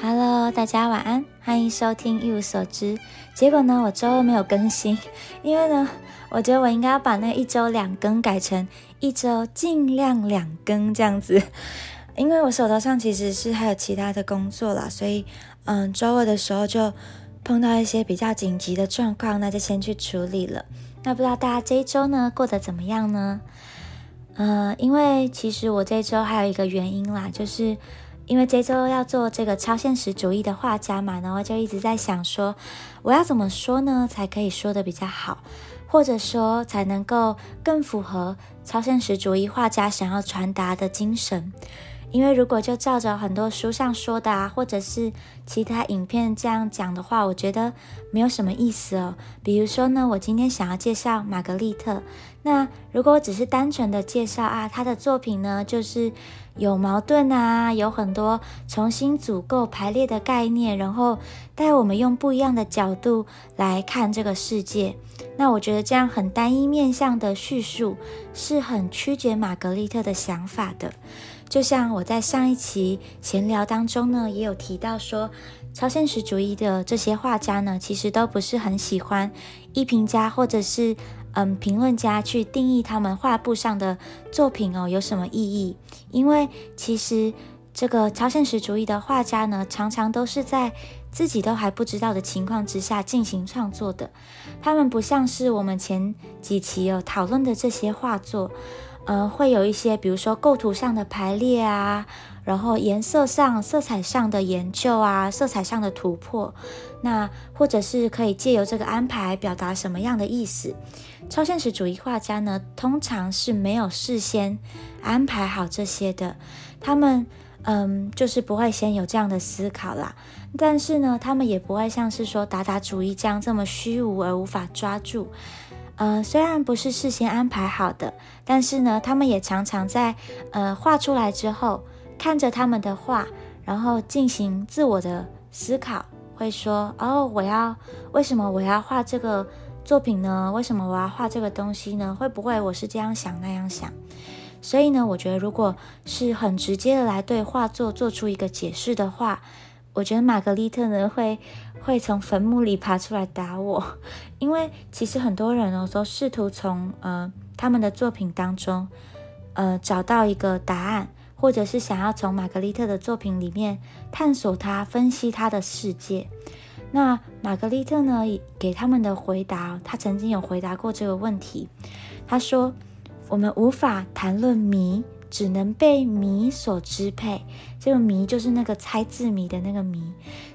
Hello，大家晚安，欢迎收听一无所知。结果呢，我周二没有更新，因为呢，我觉得我应该要把那一周两更改成一周尽量两更这样子。因为我手头上其实是还有其他的工作啦，所以嗯，周二的时候就碰到一些比较紧急的状况，那就先去处理了。那不知道大家这一周呢过得怎么样呢？呃，因为其实我这周还有一个原因啦，就是因为这周要做这个超现实主义的画家嘛，然后就一直在想说，我要怎么说呢，才可以说的比较好，或者说才能够更符合超现实主义画家想要传达的精神。因为如果就照着很多书上说的啊，或者是其他影片这样讲的话，我觉得没有什么意思哦。比如说呢，我今天想要介绍玛格丽特，那如果只是单纯的介绍啊，他的作品呢，就是有矛盾啊，有很多重新组构排列的概念，然后带我们用不一样的角度来看这个世界。那我觉得这样很单一面向的叙述，是很曲解玛格丽特的想法的。就像我在上一期闲聊当中呢，也有提到说，超现实主义的这些画家呢，其实都不是很喜欢艺评家或者是嗯评论家去定义他们画布上的作品哦有什么意义，因为其实这个超现实主义的画家呢，常常都是在自己都还不知道的情况之下进行创作的，他们不像是我们前几期有讨论的这些画作。呃，会有一些，比如说构图上的排列啊，然后颜色上、色彩上的研究啊，色彩上的突破，那或者是可以借由这个安排表达什么样的意思？超现实主义画家呢，通常是没有事先安排好这些的，他们嗯，就是不会先有这样的思考啦。但是呢，他们也不会像是说达达主义这样这么虚无而无法抓住。呃，虽然不是事先安排好的，但是呢，他们也常常在呃画出来之后，看着他们的画，然后进行自我的思考，会说：哦，我要为什么我要画这个作品呢？为什么我要画这个东西呢？会不会我是这样想那样想？所以呢，我觉得如果是很直接的来对画作做出一个解释的话，我觉得玛格丽特呢会会从坟墓里爬出来打我，因为其实很多人哦都试图从呃他们的作品当中呃找到一个答案，或者是想要从玛格丽特的作品里面探索他、分析他的世界。那玛格丽特呢给他们的回答，他曾经有回答过这个问题，他说：“我们无法谈论谜。”只能被谜所支配，这个谜就是那个猜字谜的那个谜，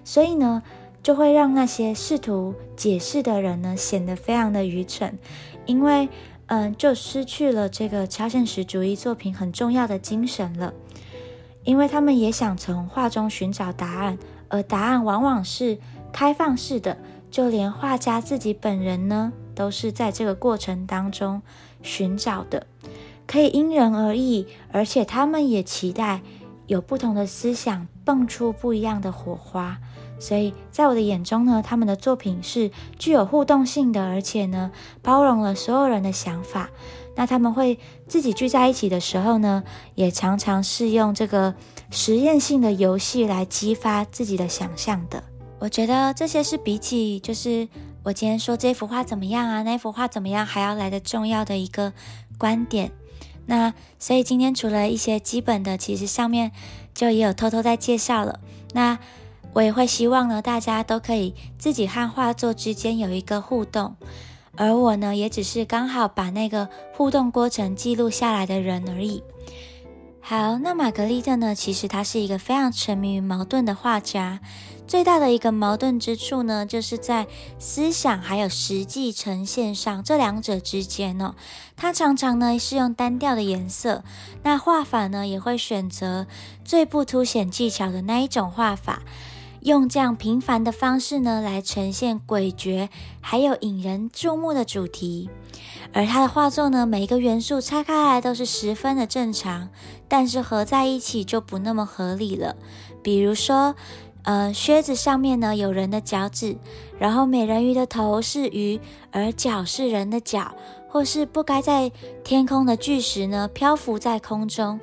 所以呢，就会让那些试图解释的人呢显得非常的愚蠢，因为嗯，就失去了这个超现实主义作品很重要的精神了，因为他们也想从画中寻找答案，而答案往往是开放式的，就连画家自己本人呢，都是在这个过程当中寻找的。可以因人而异，而且他们也期待有不同的思想蹦出不一样的火花。所以在我的眼中呢，他们的作品是具有互动性的，而且呢，包容了所有人的想法。那他们会自己聚在一起的时候呢，也常常是用这个实验性的游戏来激发自己的想象的。我觉得这些是比起就是我今天说这幅画怎么样啊，那幅画怎么样，还要来的重要的一个观点。那所以今天除了一些基本的，其实上面就也有偷偷在介绍了。那我也会希望呢，大家都可以自己和画作之间有一个互动，而我呢，也只是刚好把那个互动过程记录下来的人而已。好，那玛格丽特呢，其实她是一个非常沉迷于矛盾的画家。最大的一个矛盾之处呢，就是在思想还有实际呈现上这两者之间哦。他常常呢是用单调的颜色，那画法呢也会选择最不凸显技巧的那一种画法，用这样平凡的方式呢来呈现诡谲还有引人注目的主题。而他的画作呢，每一个元素拆开来都是十分的正常，但是合在一起就不那么合理了。比如说。呃，靴子上面呢有人的脚趾，然后美人鱼的头是鱼，而脚是人的脚。或是不该在天空的巨石呢，漂浮在空中；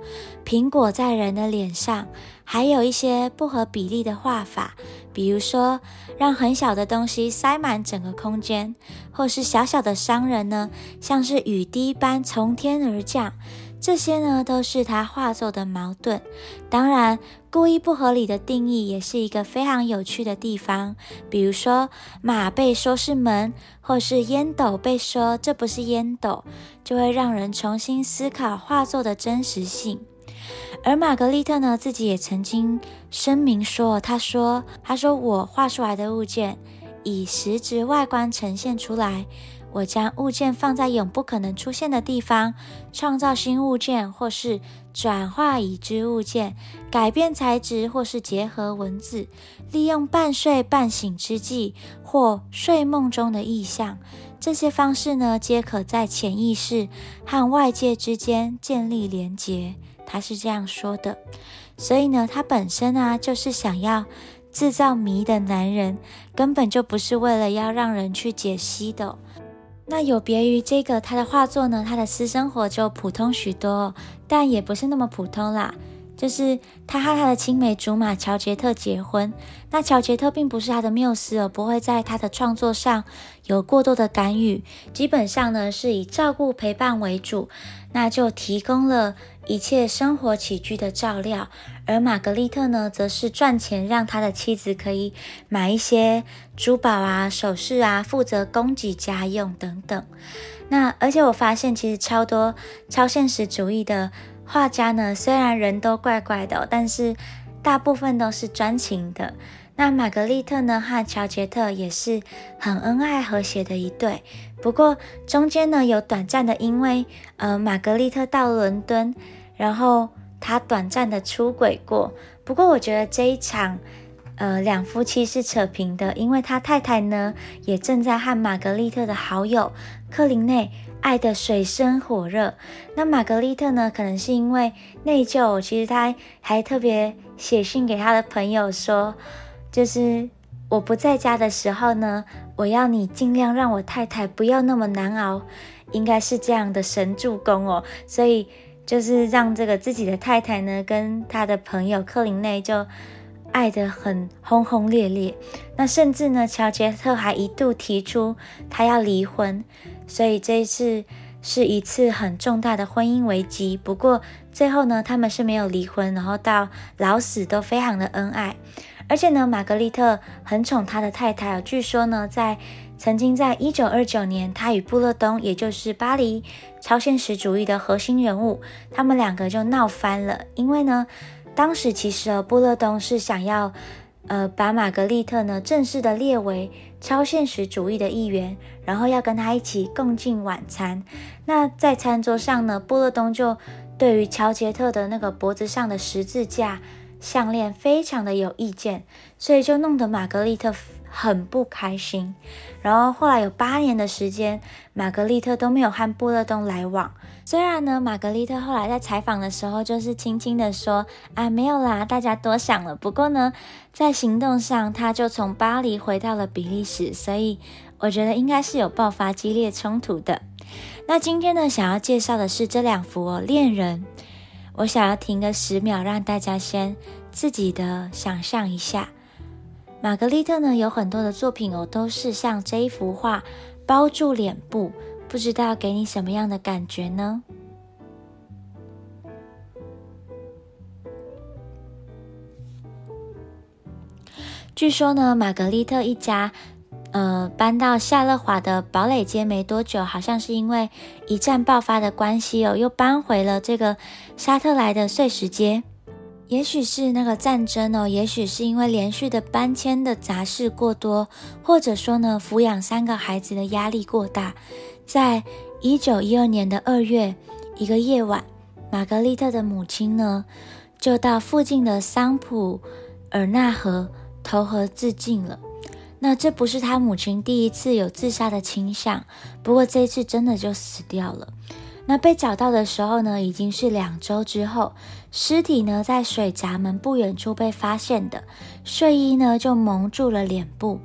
苹果在人的脸上，还有一些不合比例的画法，比如说让很小的东西塞满整个空间，或是小小的商人呢，像是雨滴般从天而降。这些呢，都是他画作的矛盾。当然，故意不合理的定义也是一个非常有趣的地方。比如说，马被说是门，或是烟斗被说这不是烟斗，就会让人重新思考画作的真实性。而玛格丽特呢，自己也曾经声明说：“他说，他说我画出来的物件，以实质外观呈现出来。”我将物件放在永不可能出现的地方，创造新物件，或是转化已知物件，改变材质，或是结合文字，利用半睡半醒之际或睡梦中的意象。这些方式呢，皆可在潜意识和外界之间建立连结。他是这样说的。所以呢，他本身啊，就是想要制造谜的男人，根本就不是为了要让人去解析的。那有别于这个他的画作呢，他的私生活就普通许多，但也不是那么普通啦。就是他和他的青梅竹马乔杰特结婚，那乔杰特并不是他的缪斯哦，不会在他的创作上有过多的干预，基本上呢是以照顾陪伴为主，那就提供了。一切生活起居的照料，而玛格丽特呢，则是赚钱，让他的妻子可以买一些珠宝啊、首饰啊，负责供给家用等等。那而且我发现，其实超多超现实主义的画家呢，虽然人都怪怪的，但是大部分都是专情的。那玛格丽特呢和乔杰特也是很恩爱和谐的一对，不过中间呢有短暂的，因为呃玛格丽特到伦敦，然后他短暂的出轨过。不过我觉得这一场呃两夫妻是扯平的，因为他太太呢也正在和玛格丽特的好友克林内爱得水深火热。那玛格丽特呢可能是因为内疚，其实他还特别写信给他的朋友说。就是我不在家的时候呢，我要你尽量让我太太不要那么难熬，应该是这样的神助攻哦。所以就是让这个自己的太太呢，跟他的朋友克林内就爱得很轰轰烈烈。那甚至呢，乔杰特还一度提出他要离婚。所以这一次是一次很重大的婚姻危机。不过最后呢，他们是没有离婚，然后到老死都非常的恩爱。而且呢，玛格丽特很宠他的太太。据说呢，在曾经在一九二九年，他与布勒东，也就是巴黎超现实主义的核心人物，他们两个就闹翻了。因为呢，当时其实布勒东是想要，呃，把玛格丽特呢正式的列为超现实主义的一员，然后要跟他一起共进晚餐。那在餐桌上呢，布勒东就对于乔杰特的那个脖子上的十字架。项链非常的有意见，所以就弄得玛格丽特很不开心。然后后来有八年的时间，玛格丽特都没有和布勒东来往。虽然呢，玛格丽特后来在采访的时候就是轻轻的说：“啊，没有啦，大家多想了。”不过呢，在行动上，他就从巴黎回到了比利时，所以我觉得应该是有爆发激烈冲突的。那今天呢，想要介绍的是这两幅哦，恋人。我想要停个十秒，让大家先自己的想象一下。玛格丽特呢，有很多的作品哦，都是像这一幅画包住脸部，不知道给你什么样的感觉呢？据说呢，玛格丽特一家。呃，搬到夏勒华的堡垒街没多久，好像是因为一战爆发的关系哦，又搬回了这个沙特莱的碎石街。也许是那个战争哦，也许是因为连续的搬迁的杂事过多，或者说呢，抚养三个孩子的压力过大。在一九一二年的二月一个夜晚，玛格丽特的母亲呢，就到附近的桑普尔纳河投河自尽了。那这不是他母亲第一次有自杀的倾向，不过这一次真的就死掉了。那被找到的时候呢，已经是两周之后，尸体呢在水闸门不远处被发现的，睡衣呢就蒙住了脸部。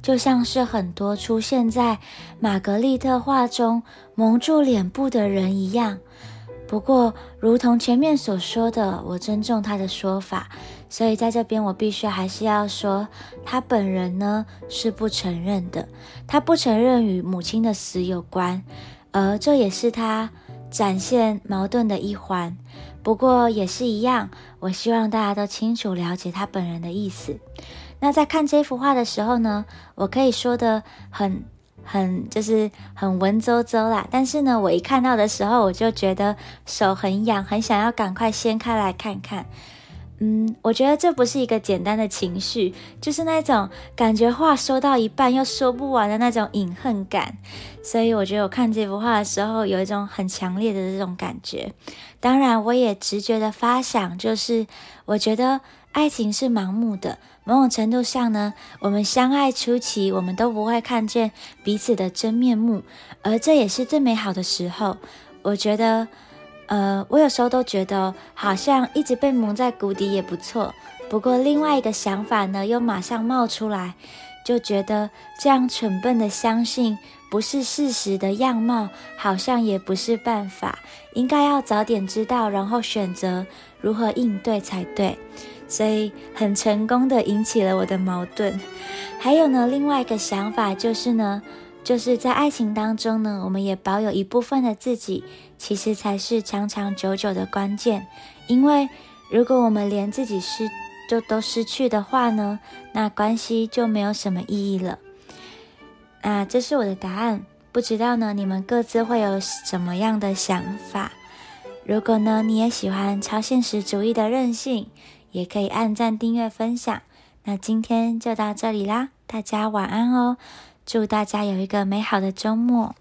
就像是很多出现在玛格丽特画中蒙住脸部的人一样。不过，如同前面所说的，我尊重他的说法，所以在这边我必须还是要说，他本人呢是不承认的，他不承认与母亲的死有关，而这也是他展现矛盾的一环。不过也是一样，我希望大家都清楚了解他本人的意思。那在看这幅画的时候呢，我可以说的很。很就是很文绉绉啦，但是呢，我一看到的时候，我就觉得手很痒，很想要赶快掀开来看看。嗯，我觉得这不是一个简单的情绪，就是那种感觉话说到一半又说不完的那种隐恨感。所以我觉得我看这幅画的时候，有一种很强烈的这种感觉。当然，我也直觉的发想，就是我觉得爱情是盲目的。某种程度上呢，我们相爱初期，我们都不会看见彼此的真面目，而这也是最美好的时候。我觉得，呃，我有时候都觉得，好像一直被蒙在谷底也不错。不过，另外一个想法呢，又马上冒出来，就觉得这样蠢笨的相信不是事实的样貌，好像也不是办法。应该要早点知道，然后选择如何应对才对。所以很成功的引起了我的矛盾。还有呢，另外一个想法就是呢，就是在爱情当中呢，我们也保有一部分的自己，其实才是长长久久的关键。因为如果我们连自己失就都失去的话呢，那关系就没有什么意义了。啊，这是我的答案。不知道呢，你们各自会有什么样的想法？如果呢，你也喜欢超现实主义的任性。也可以按赞、订阅、分享。那今天就到这里啦，大家晚安哦！祝大家有一个美好的周末。